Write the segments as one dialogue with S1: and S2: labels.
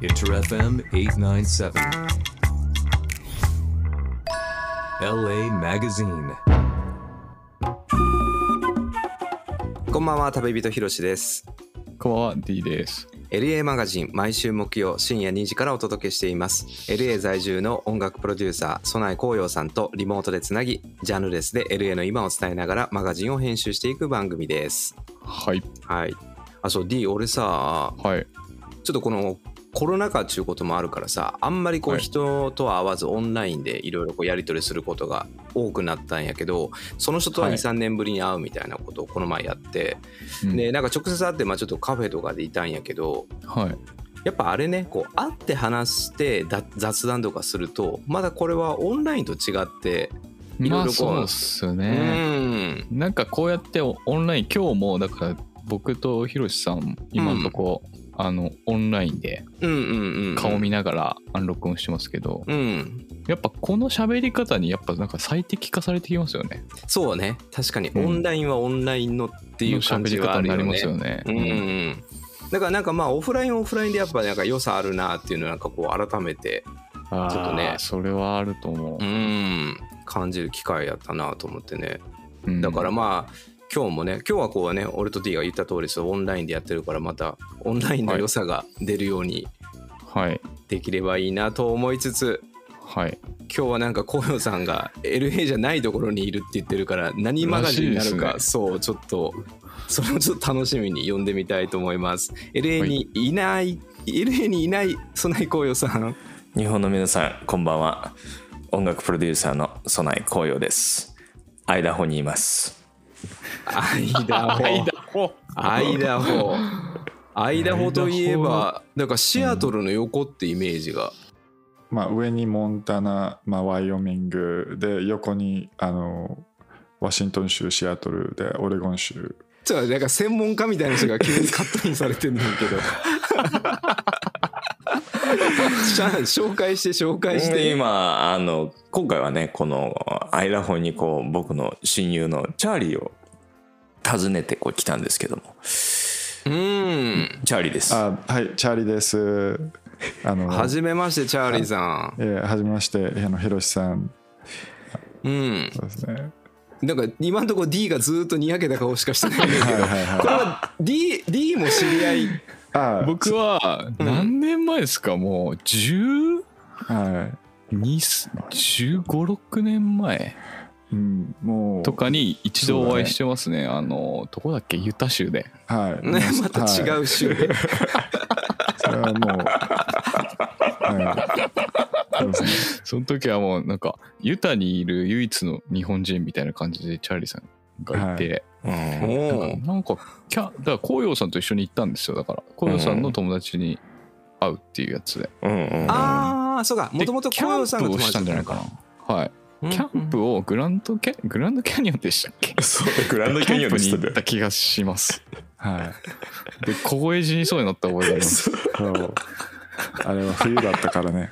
S1: Inter FM 897. LA Magazine.
S2: こんばんは旅人ひろしです
S3: こんばんは D です。
S2: LA マガジン毎週木曜深夜2時からお届けしています LA 在住の音楽プロデューサー曽内光陽さんとリモートでつなぎジャンルレスで LA の今を伝えながらマガジンを編集していく番組です
S3: はい。
S2: はいあそう D 俺さ
S3: はい。
S2: ちょっとこのコロナ禍っていうこともあるからさあんまりこう
S3: はい
S2: 人とは会わずオンラインでいろいろこうやり取りすることが多くなったんやけどその人とは
S3: はい
S2: 23年ぶりに会うみたいなことをこの前やって、
S3: うん
S2: でなんか直接会ってまあちょっとカフェとかでいたんやけど
S3: はい。
S2: やっぱあれねこう会って話してだ雑談とかするとまだこれはオンラインと違っていろいろこう
S3: まあそうっす
S2: う
S3: ね。
S2: ん
S3: なんかこうやってオンライン、今日もだから僕とひろしさん、今のとこ、あの、オンラインで
S2: うんうんうん
S3: 顔見ながらアンロックオンしてますけど、
S2: うん。
S3: やっぱこの喋り方にやっぱなんか最適化されてきますよね。
S2: そうね。確かに。
S3: うん。
S2: オンラインはオンラインのっていう感じはあるよ
S3: の喋り方になります
S2: ね。
S3: よね。
S2: うん。うんだからなんかまあオフラインはオフラインでやっぱなんか良さあるなっていうのをなんかこう改めてちょっとね。
S3: それはあると思う。
S2: う。ん。感じる機会やったなと思ってね。
S3: うん。
S2: だからまあ今日もね今日はこうね俺と D が言った通りそうオンラインでやってるからまたオンラインの良さが出るように
S3: はい。
S2: できればいいなと思いつつ
S3: はい。
S2: 今日はなんか紅葉さんが LA じゃないところにいるって言ってるから何マガジンになるか、
S3: らしいです
S2: そうちょっとそれをちょっと楽しみに読んでみたいと思います。LA にいない、LA にいないソナイ紅葉さん。
S4: 日本の皆さんこんばんは。音楽プロデューサーの曽内光陽です。アイダホにいます
S2: アイダホ
S3: はいだほ
S2: アイダホアイダホといえばだからシアトルの横ってイメージが、
S5: まあ、上にモンタナ、まあ、ワイオミングで横にあのワシントン州シアトルでオレゴン州。
S2: ちょっとなんか専門家みたいな人が急にカットインされてるんだけど 紹介して紹介して。
S4: 今あの今回はねこのアイダホにこう僕の親友のチャーリーを訪ねてこう来たんですけども。
S2: うん。
S4: チャーリーです。
S5: あはいチャーリーです。あの
S2: はじめましてチャーリーさん。
S5: えーはじめましてあのヒロシさん。
S2: うん。
S5: そうですね。
S2: なんか今のところ D がずっとにやけた顔しかしてないんだけど。
S5: はいはいはい。
S2: これは D, D も知り合い？
S5: あ
S3: 僕は何年前ですか、もう10
S5: は
S3: 15、6年前。
S5: い、うん、もう。
S3: とかに一度お会いしてますね。あの、どこだっけ？ユタ州で。
S5: はい。
S2: ね また違
S5: は
S2: う州で、
S5: い、それはもうはい。そ
S3: の時はもうなんか、ユタにいる唯一の日本人みたいな感じでチャーリーさんがいて、
S4: うん。
S2: おー
S3: なんか、キャだから紅葉さんと一緒に行ったんですよ。だから、紅葉さんの友達に会うっていうやつで。
S4: うんうん。うん
S2: ああそうか。もともと
S3: でキャンプをしたんじゃないかな。はい。
S2: な
S3: キャンプをグランドキャグランドキャニオンでしたっけ？
S4: そうグランドキャニオンでしたね
S3: 行った気がします。
S5: はい。
S3: で、凍え死にそうになった覚えがあります。
S5: そう。あれは冬だったからね。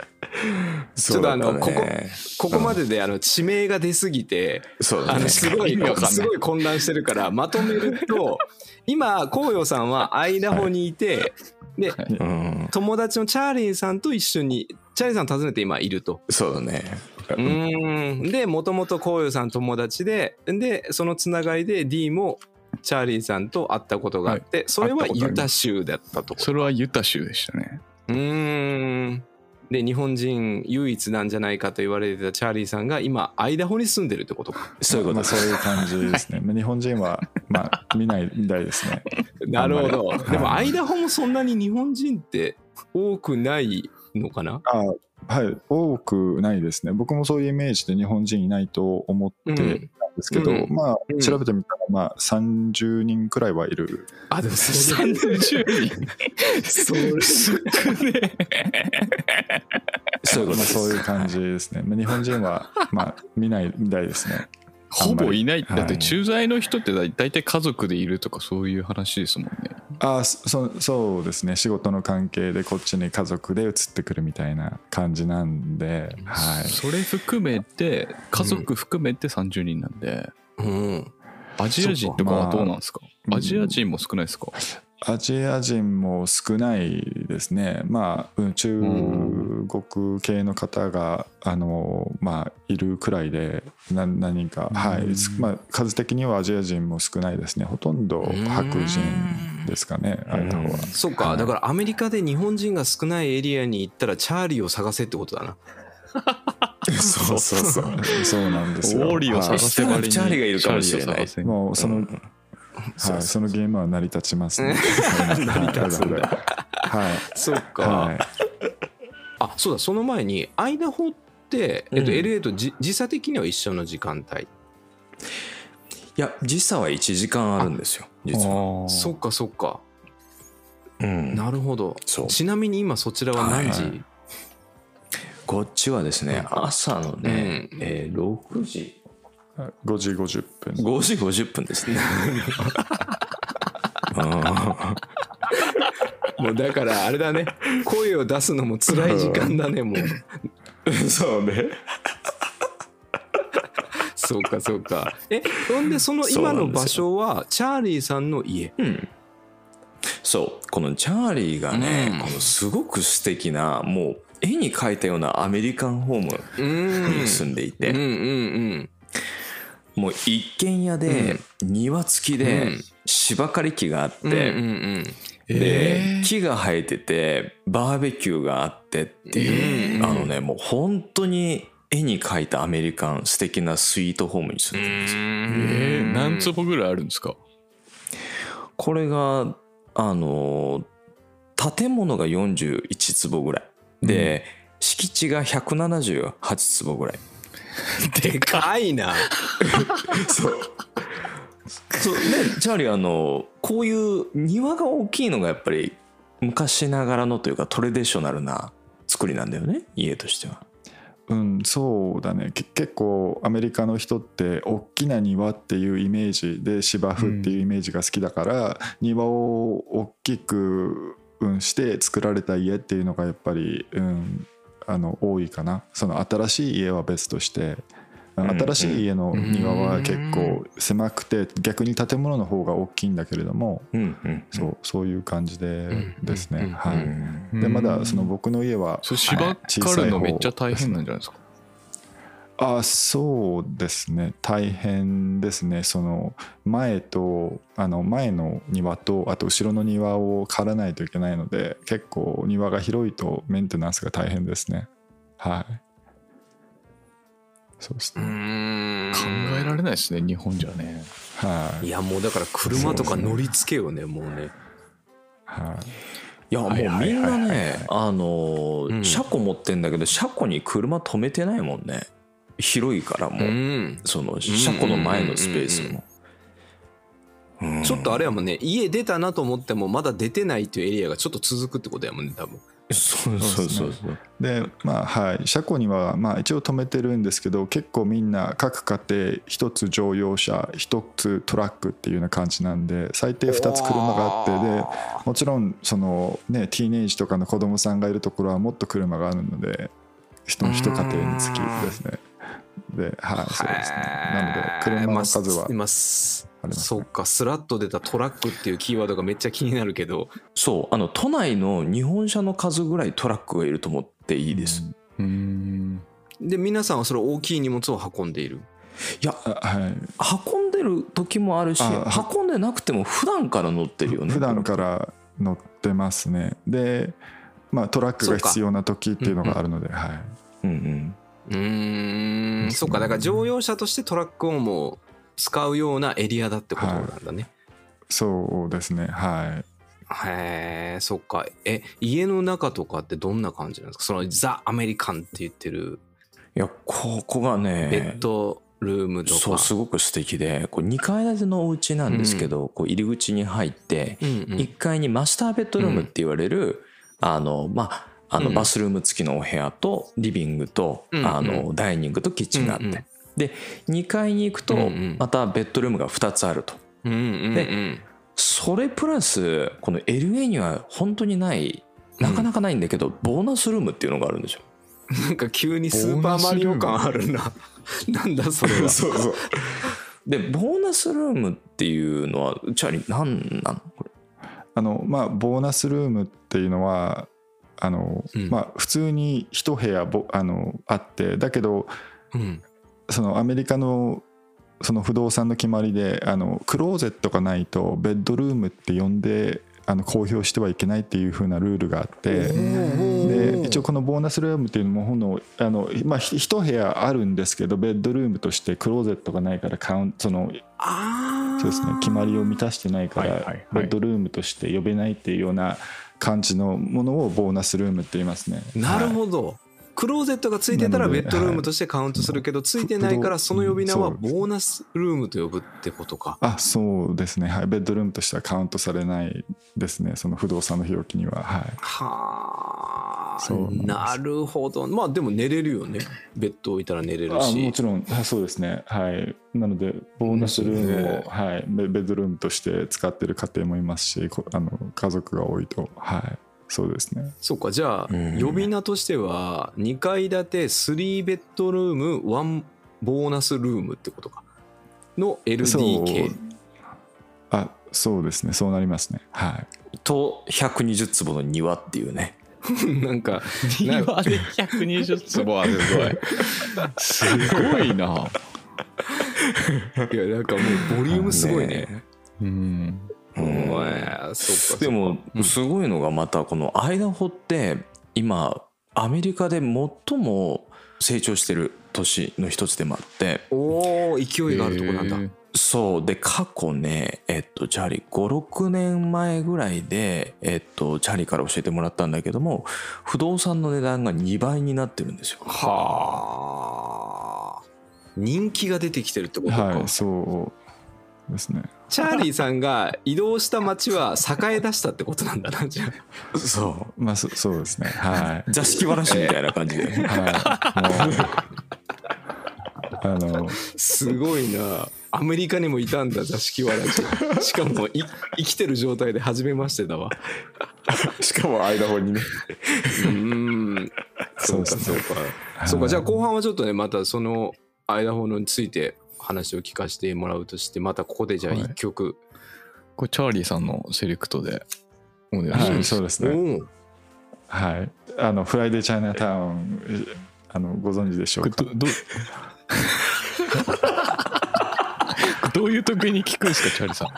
S2: ちょっとあの
S4: そうだったね
S2: ここまでであの地名が出すぎて
S4: そうだね。
S2: あのすごいすごい混乱してるからまとめると今紅葉さんはアイダホにいてで
S4: うん。
S2: 友達のチャーリーさんと一緒にチャーリーさんを訪ねて今いると。
S4: そうだね。
S2: うーん。でもともと紅葉さん友達ででそのつながりで D もチャーリーさんと会ったことがあって、それは
S3: 会ったことあります。
S2: ユタ州だったと
S3: それはユタ州でしたね。
S2: うーんで日本人唯一なんじゃないかと言われてたチャーリーさんが今アイダホに住んでるってことか。
S4: そういうこと。
S5: まあ、そういう感じですね。ま あ日本人は、まあ、見ないみたいですね。
S2: なるほど。でもアイダホもそんなに日本人って多くないのかな？
S5: あはい。多くないですね。僕もそういうイメージで日本人いないと思ってですけど、
S2: うん
S5: まあ
S2: うん。
S5: 調べてみたらまあ30人くらいはいる、
S2: あでもそれ
S3: 30人。
S2: それ
S3: 少ね
S4: そういうことです。
S5: まあ、そういう感じですね、まあ、日本人はまあ見ないみたいですね
S3: ほぼいない。
S5: はい
S3: だって駐在の人ってだ大体家族でいるとかそういう話ですもんね。
S5: あそそうですね。仕事の関係でこっちに家族で移ってくるみたいな感じなんで、はい、
S3: それ含めて、家族含めて30人なんで、
S2: うん。
S3: アジア人とかはどうなんですか？
S5: まあ
S3: アジア人も少ないですか？
S5: アジア人も少ないですね。まあ、うん中国系の方が、あの、まあ、いるくらいで、な何人か、はい。まあ、数的にはアジア人も少ないですね。ほとんど白人ですかね、アイダホは。
S2: そうか、だからアメリカで日本人が少ないエリアに行ったらチャーリーを探せってことだな。
S5: そうそうそう。そうなんですよ。
S3: ウォーリーを探せばりに
S4: チャーリーがいるかもしれない
S5: もうその、
S4: うん
S5: はい、そのゲームは成り立ちますね。
S2: 成り立つんだ
S5: はい。
S2: そうか。
S5: はい。
S2: あ、そうだ、その前に、アイダホって、えっと、
S4: うん。
S2: LA とじ時差的には一緒の時間帯。
S4: いや時差は1時間あるんですよ実は、
S2: そっか、そっか。
S4: うん、
S2: なるほど。
S4: そう。
S2: ちなみに今そちらは何時、
S5: はい
S4: こっちはですね朝のね、
S2: うん。
S4: えー6時。
S5: 5時50分。
S4: 5時50分ですね
S2: もうだからあれだね。声を出すのも辛い時間だね、もう。
S4: うんそうね
S2: そうか、そうか。え、ほんでその今の場所は、チャーリーさんの家？
S4: うんそうこのチャーリーがね、
S2: うん
S4: このすごく素敵なもう絵に描いたようなアメリカンホーム
S2: うん。
S4: に住んでいて、
S2: うんうんうん。
S4: もう一軒家で庭付き
S2: う
S4: で
S2: ん
S4: 芝刈り機があって、
S2: うんうんうん。
S4: で木が生えててバーベキューがあってっていう、
S2: うん
S4: あのねもう本当に絵に描いたアメリカン素敵なスイートホームに住んでるんですよ。
S3: えー、何坪ぐらいあるんですか？
S4: これがあの建物が41坪ぐらいで、敷地が178坪ぐらい。
S2: で かいな。
S4: そう。そうね、チャーリーあのこういう庭が大きいのがやっぱり昔ながらのというかトレディショナルな作りなんだよね。家としては。
S5: うん、そうだね。結構アメリカの人って大きな庭っていうイメージで芝生っていうイメージが好きだから、庭を大きく、うん、して作られた家っていうのがやっぱり、うん、あの多いかな。その新しい家は別として。新しい家の庭は結構狭くて逆に建物の方が大きいんだけれどもそうそういう感じでですね、
S2: うん。
S5: は
S4: うん。
S5: い、でまだその僕の家は
S3: 芝刈るのめっちゃ大変なんじゃないですか？
S5: あそうですね。大変ですね。その前とあの前の庭とあと後ろの庭を刈らないといけないので結構庭が広いとメンテナンスが大変ですね。はいそうです
S2: う
S5: ね、
S2: ん。
S3: 考えられないですね日本じゃね。
S5: はい。
S2: いやもうだから車とか乗り付けよねもうね。
S5: はい。
S4: いやもうみんなねあの
S2: うん。
S4: 車庫持ってんだけど車庫に車止めてないもんね。広いからもう、
S2: うん。
S4: その車庫の前のスペースも。うん。
S2: ちょっとあれやもんね家出たなと思ってもまだ出てないっていうエリアがちょっと続くってことやもんね多分
S4: そうそうそう。そう。
S5: でまあはい。車庫にはまあ一応止めてるんですけど結構みんな各家庭一つ乗用車一つトラックっていうような感じなんで最低2つ車があってでもちろんそのねティーネイジとかの子供さんがいるところはもっと車があるので人一家庭につきですねではいそうですね。なので車の数は
S2: まあす。
S5: ありますね。
S2: そっかスラッと出たトラックっていうキーワードがめっちゃ気になるけど。
S4: そうあの都内の日本車の数ぐらいトラックがいると思っていいです。
S3: うん。
S2: で皆さんはそれ大きい荷物を運んでいる。
S4: いや
S5: あはい。
S4: 運んでる時もあるし
S5: あ
S4: 運んでなくても普段から乗ってるよね。
S5: 普段から乗ってますね。でまあトラックが必要な時っていうのがあるのではい。
S4: うんうん。
S2: うーん。そっか。だから乗用車としてトラックをもう使うようなエリアだってことなんだね、
S5: そうですね。はい。
S2: へえそっか。え家の中とかってどんな感じなんですか？そのザ・アメリカンって言ってる
S4: いやここがね
S2: ベッドルームとか、
S4: そうすごく素敵でこう2階建てのお家なんですけど、こう入り口に入って
S2: うんうん。
S4: 1階にマスターベッドルームって言われる、あのまああの
S2: うん。
S4: バスルーム付きのお部屋とリビングと、
S2: うん
S4: あのダイニングとキッチンがあって、
S2: うんうん。
S4: で2階に行くとまたベッドルームが2つあると。
S2: うんうんうん
S4: それプラスこの LA には本当にないなかなかないんだけど、ボーナスルームっていうのがあるんですよ。
S2: なんか急にスーパーマリオ感あるな。なんだそれは。
S4: そうそう。でボーナスルームっていうのはチャーリー何なの？これ。
S5: あのまあボーナスルームっていうのはあの、
S2: うん。
S5: まあ普通に一部屋ぼあのあってだけど
S2: うん。
S5: そのアメリカのその不動産の決まりであのクローゼットがないとベッドルームって呼んであの公表してはいけないっていう風なルールがあってで一応このボーナスルームっていうのもほんのあの、まあ、ひ一部屋あるんですけどベッドルームとしてクローゼットがないからカウンそのそうですね決まりを満たしてないから
S3: はいはいはい。
S5: ベッドルームとして呼べないっていうような感じのものをボーナスルームって言いますね。
S2: なる
S5: はい。
S2: ほど、クローゼットがついてたらベッドルームとしてカウントするけど、ついてないからその呼び名はボーナスルームと呼ぶってことか。
S5: あそうですね、はい、ベッドルームとしてはカウントされないですね。その不動産の表記には。はい。
S2: はあ
S5: そう
S2: なるほど。まあでも寝れるよね。ベッド置いたら寝れる
S5: あも
S2: し
S5: ちろん。あそうですね。はい。なのでボーナスルームを、はい、ベベッドルームとして使ってる家庭もいますしこあの家族が多いと。はい。そうですね。
S2: そうか。じゃあ
S4: うん。
S2: 呼び名としては2階建て3ベッドルーム1ボーナスルームってことか。の LDK
S5: あそうですね。そうなりますね。はい。
S4: と120坪の庭っていうね
S2: なんか
S3: 庭で120坪はすごい。すごいな。い
S2: やなんかもうボリュームすごいね。
S3: うん。
S2: お前そっかそっか。
S4: でもすごいのがまたこのアイダホって今アメリカで最も成長してる都市の一つでもあって。
S2: おお勢いがあるとこなんだ
S4: そう。で過去ねえっとチャーリー56年前ぐらいでえっとチャーリーから教えてもらったんだけども不動産の値段が2倍になってるんですよ。
S2: はあ。人気が出てきてるってことか、
S5: はいそうですね。
S2: チャーリーさんが移動した街は栄え出したってことなんだなじゃあ。
S4: そ
S5: まあそそうですね。はい。
S4: う座敷わらしみたいな感じで。
S5: はい、あの
S2: すごいな。アメリカにもいたんだ座敷わらし しかもい生きてる状態で初めましてだわ。
S4: しかもアイダホにね。
S2: うーん。そうか
S5: そう
S2: か。
S5: はい
S2: そうかじゃあ後半はちょっとねまたそのアイダホのについて話を聞かせてもらうとしてまたここでじゃあ一曲、
S3: これチャーリーさんのセレクトでお願いし
S5: はい、
S3: ます
S5: そうですね。はい。あのフライデーチャイナタウンえあのご存知でしょうか？
S3: どど どういう時に聞くんですかチャーリーさん。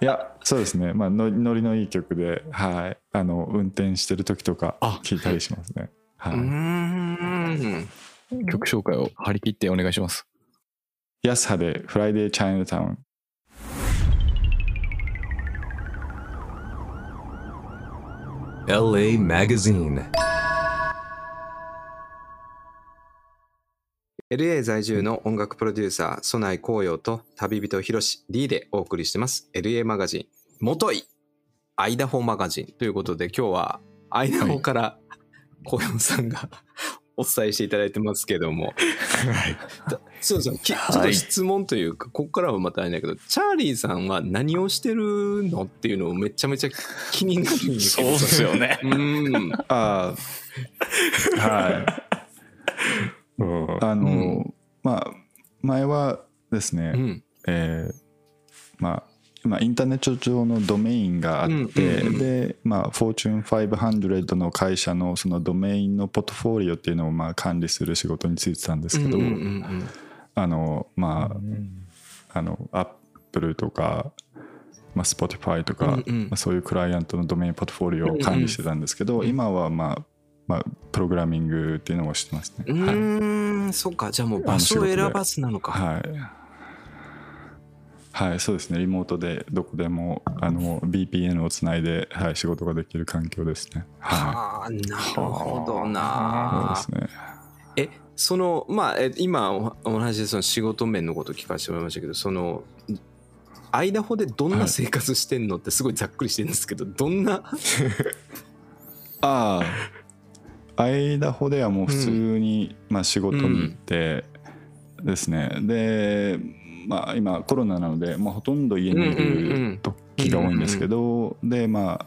S5: いやそうですね。まあのノリのいい曲ではい。あの運転してる時とか
S3: あ。
S5: 聞いたりしますね。は
S2: うーん。
S3: 曲紹介を張り切ってお願いします。
S5: い安葉でフライデーチャイナタウン
S1: LA Magazine.
S2: LA 在住の音楽プロデューサー、ソナイ紅葉と旅人ひろし D でお送りしてます。LA マガジン、もとい、アイダホマガジン。ということで、今日はアイダホから紅葉さんがお伝えしていただいてますけども、だそうそう、きちょっと質問というか、ここからはまたあれだけど、チャーリーさんは何をしてるのっていうのをめちゃめちゃ気になるんですけど。
S3: そうですよね。
S2: うん。
S5: あ あはい
S4: うん。
S5: あの、
S2: うん。
S5: まあ前はですね、
S2: うん。
S5: えーまあ今インターネット上のドメインがあって、
S2: うんうんうん
S5: で、まあ、フォーチュン500の会社のそのドメインのポートフォリオっていうのをまあ管理する仕事に就いてたんですけど、
S2: うんうんうん。
S5: あのまああのアップルとか、まあ、Spotify とか、
S2: うんうん。
S5: まあ、そういうクライアントのドメインポートフォリオを管理してたんですけど、
S2: うん。
S5: 今はまあまあプログラミングっていうのをしてますね。
S2: う
S5: はい
S2: そっか。じゃあもう場所を選ばずなのか。
S5: はい。はい、そうですね。リモートでどこでもあの BPN をつないで、はい、仕事ができる環境ですね。は
S2: はあ、なるほど
S5: い。
S2: な。
S5: そうですね。
S2: え、その、まあ、え今おお話でその仕事面のこと聞かせてもらいましたけど、その、アイダホでどんな生活してんのってすごいざっくりしてるんですけど、どんな、
S5: ああ、アイダホではもう普通に、まあ、仕事に行ってですね。で、まあ今コロナなので、まあ、ほとんど家にいる時が多いんですけど、で、まあ、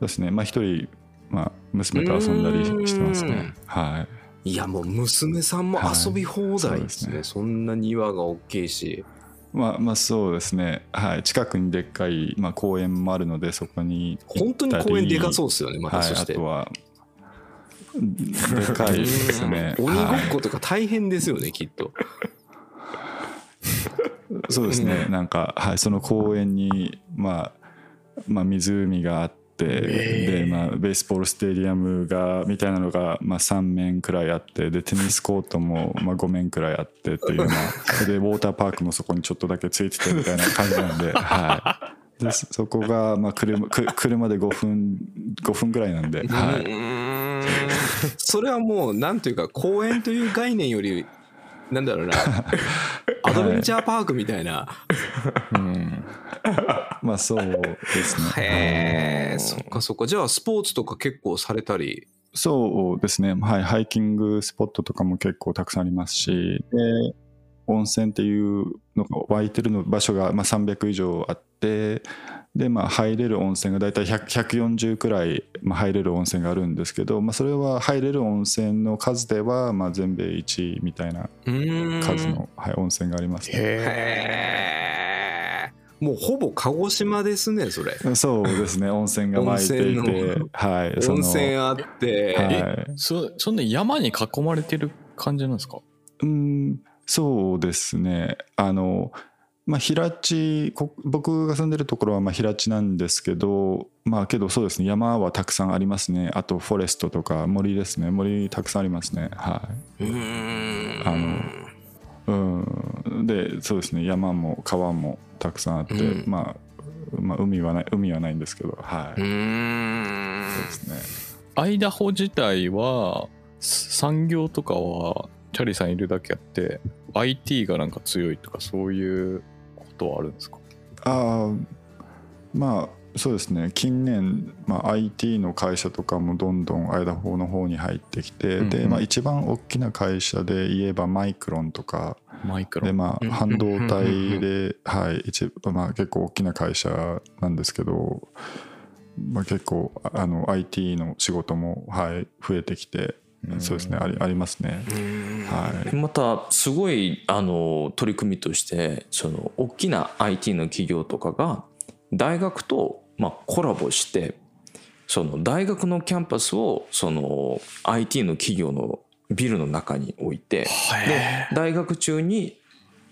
S5: ですね。まあ一人、まあ娘と遊んだりしてます
S2: うん
S5: ね。はい。
S2: いやもう娘さんも遊び放題ですね。
S5: はいそうですね
S2: そんな庭が大きいし。
S5: まあまあそうですねはい近くにでっかい、まあ、公園もあるのでそこに
S2: 本当に公園でかそうですよねまた
S5: はい、あとはでかいですね。
S2: 鬼ごっ
S5: はい
S2: ことか大変ですよねきっと。
S5: そうですね、なんか、はい、その公園に、まあ、まあ湖があって、で、まあ、ベースボールステディアムがみたいなのが、まあ、3面くらいあってでテニスコートも、まあ、5面くらいあってっていうようなでウォーターパークもそこにちょっとだけついててみたいな感じなんで, はい、でそそこが、まあ、車く車で5分5分くらいなんで、は
S2: う
S5: い、
S2: それはもうなんというか公園という概念よりなんだろうな。アドベンチャーパークみたいな、
S3: うん。
S5: まあそうですね。
S2: へえそっかそっか。じゃあスポーツとか結構されたり。
S5: そうですね、はい、ハイキングスポットとかも結構たくさんありますし、で温泉っていうのが湧いてるの場所がまあ300以上あって、で、まあ、入れる温泉が大体100 140くらい、まあ、入れる温泉があるんですけど、まあ、それは入れる温泉の数ではまあ全米一位みたいな
S2: うーん。
S5: 数の、はい、温泉があります、ね。
S2: へえもうほぼ鹿児島ですねそれ。
S5: そうですね、温泉が湧いてい
S2: 温
S5: て
S2: 泉、
S5: はい、その
S2: 温泉あって、
S5: はい、
S3: そそんな山に囲まれてる感じなんですか？
S5: うんそうですね。あのまあ平地こ僕が住んでるところはまあ平地なんですけどまあけどそうですね山はたくさんありますね。あとフォレストとか森ですね。森たくさんありますね。は
S2: うーん。
S5: あいうん。でそうですね。山も川もたくさんあって、
S2: うん。
S5: まあまあ海はない海はないんですけどはい、
S2: うーん。
S5: そうですね。
S3: アイダホ自体はす産業とかはチャリさんいるだけあって IT がなんか強いとかそういうことはあるんですか？
S5: ああまあそうですね。近年、まあ、IT の会社とかもどんどんアイダホの方に入ってきて、
S3: うんうん。
S5: で、まあ、一番大きな会社で言えばマイクロンとかで、
S3: マイクロン。
S2: うん
S5: まあ、半導
S2: うん
S5: 体で、はい一まあ、結構大きな会社なんですけど、まあ、結構あの IT の仕事も、はい、増えてきて、そうですね。ありありますね。はい。
S4: またすごいあの取り組みとしてその大きな IT の企業とかが大学と、まあ、コラボしてその大学のキャンパスをその IT の企業のビルの中に置いてで大学中に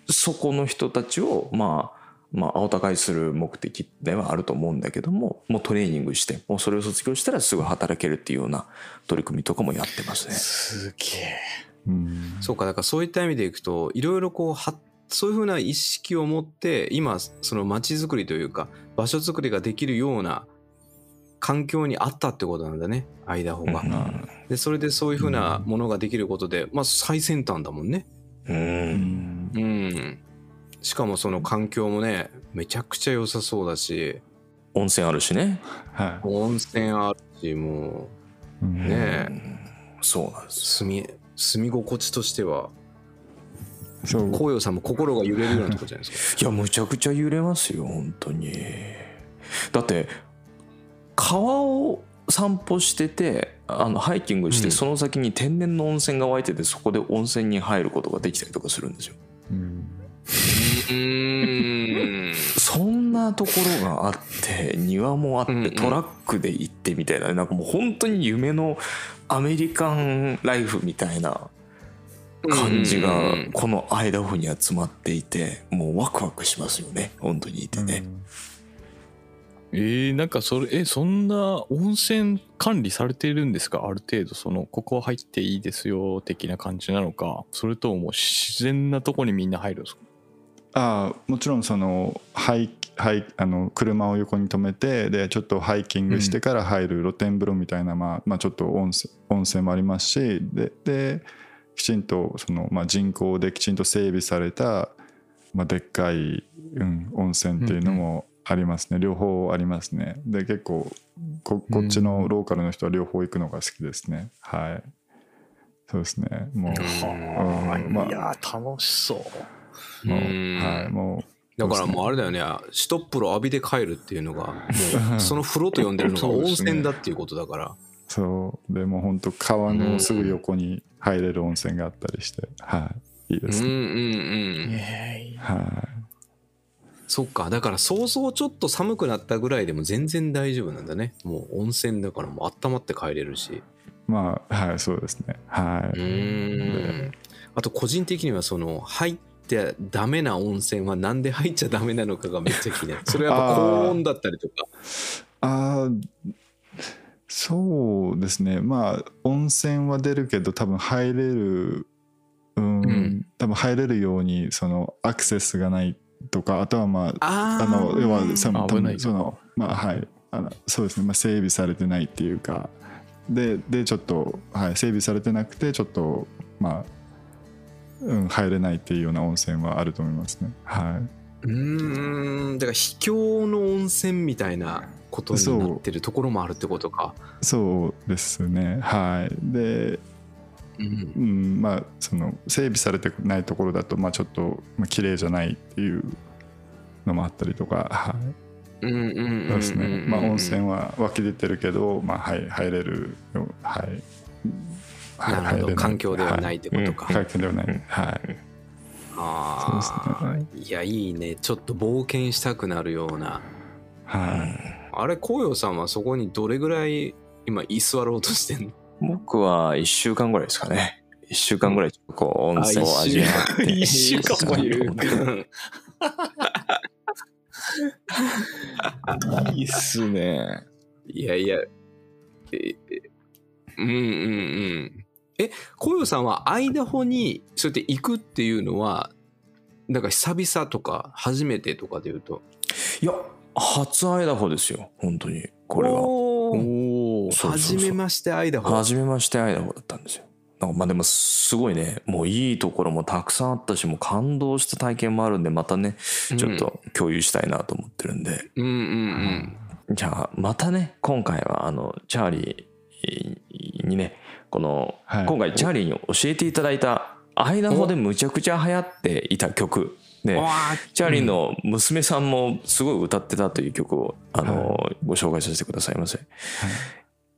S4: そこの人たちをまあまあ、青高いする目的ではあると思うんだけどももうトレーニングしてもうそれを卒業したらすぐ働けるっていうような取り組みとかもやってますね。
S3: すげえ
S5: うん
S2: そうかだからそういった意味でいくといろいろこうはそういうふうな意識を持って今その街づくりというか場所づくりができるような環境にあったってことなんだねアイダホが。
S4: うん
S2: でそれでそういうふうなものができることで、まあ、最先端だもんね。
S4: う
S5: うんん
S2: うん。しかもその環境もねめちゃくちゃ良さそうだし
S4: 温泉あるしね。
S5: は
S2: 温泉あるしも
S5: いう
S2: ねえ
S4: そうなんです。
S2: 住み住み心地としては紅葉さんも心が揺れるようなとこじゃないですか？
S4: いやむちゃくちゃ揺れますよ本当に。だって川を散歩しててあのハイキングして
S2: うん
S4: その先に天然の温泉が湧いててそこで温泉に入ることができたりとかするんですよ。そんなところがあって庭もあってトラックで行ってみたいな。なんかもう本当に夢のアメリカンライフみたいな感じが
S2: うん
S4: このアイダホには詰まっていてもうワクワクしますよね。本当にいてね。
S3: えー、なんかそれえそんな温泉管理されているんですか？ある程度そのここ入っていいですよ的な感じなのか？それとももう自然なとこにみんな入るんですか？
S5: ああもちろんそのハイハイあの車を横に止めてでちょっとハイキングしてから入る露天風呂みたいな、まあまあ、ちょっと温泉温泉もありますしでできちんとその、まあ、人工できちんと整備された、まあ、でっかい、うん、温泉っていうのもありますね、両方ありますね。で結構ここっちのローカルの人は両方行くのが好きですね。はい。そうですね。もう、うんまあ。
S3: いやー楽しそう
S5: もう
S2: うん。
S5: はいもう。
S2: だからもうあれだよね、一風呂浴びて帰るっていうのが、もうその風呂と呼んでるのが 温泉だっていうことだから。
S5: そう。でも本当川のすぐ横に入れる温泉があったりして、はい。いいですね、
S2: うんうんうん。
S3: え
S5: はい。
S2: そっか。だから想像ちょっと寒くなったぐらいでも全然大丈夫なんだね。もう温泉だからもう温まって帰れるし。
S5: まあはいそうですね。は
S2: う
S5: い。
S2: ーん。あと個人的にはその入ってダメな温泉はなんで入っちゃダメなのかがめっちゃ気になる。それはやっぱ高温だったりとか。
S5: あー。そうですね。まあ温泉は出るけど多分入れるうん、
S2: うん。
S5: 多分入れるようにそのアクセスがないとかあとはまあ
S2: あ
S5: あの要はそのそのまあはい。あのそうですね、まあ、整備されてないっていうか。ででちょっと、はい、整備されてなくてちょっとまあ、うん、入れないっていうような温泉はあると思いますね。はい。
S2: うーんだから秘境の温泉みたいなことになってるところもあるってことか。
S5: そうですね。はい。で、
S2: うん。
S5: うん、まあその整備されてないところだとまあちょっと、まあ綺麗じゃないっていうのもあったりとかはい。そうですね。
S2: うん
S5: まあ温泉は湧き出てるけどまあはい入れるはい
S2: なるほど環境ではないってことか、
S5: はい環境ではない。はい。
S2: あ
S5: そうですね。
S2: あ、
S5: はい
S2: いやいいね。ちょっと冒険したくなるような。
S5: はい。
S2: あれ紅葉さんはそこにどれぐらい今居座ろうとしてんの？
S4: 僕は1週間ぐらいですかね。1週間ぐらいちょっとこう温泉を味わって。
S3: 一週間もいる。
S2: う ん
S3: いいっすね。
S2: いやいや。ええうんうんうんえ紅葉さんはアイダホにそうやって行くっていうのはなんか久々とか初めてとかで言うと
S4: いや、初アイダホですよ。本当に。これは。
S2: おー
S3: お
S2: 初めましてアイダホ
S4: 初めましてアイダホだったんですよ。なんかまあでもすごいね、もういいところもたくさんあったし、もう感動した体験もあるんで、またね、ちょっと共有したいなと思ってるんで。
S2: うんうん
S4: じゃあ、またね、今回はあの、チャーリーにね、この、
S5: はい
S4: 今回チャーリーに教えていただいた、アイダホでむちゃくちゃ流行っていた曲。ね
S2: うん、わ
S4: チャーリーの娘さんもすごい歌ってたという曲を、あの、ご紹介させてくださいませ。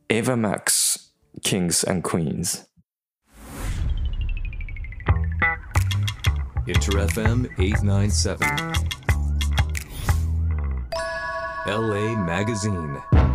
S4: Eva Max, Kings and Queens。
S1: Inter FM 897. LA Magazine.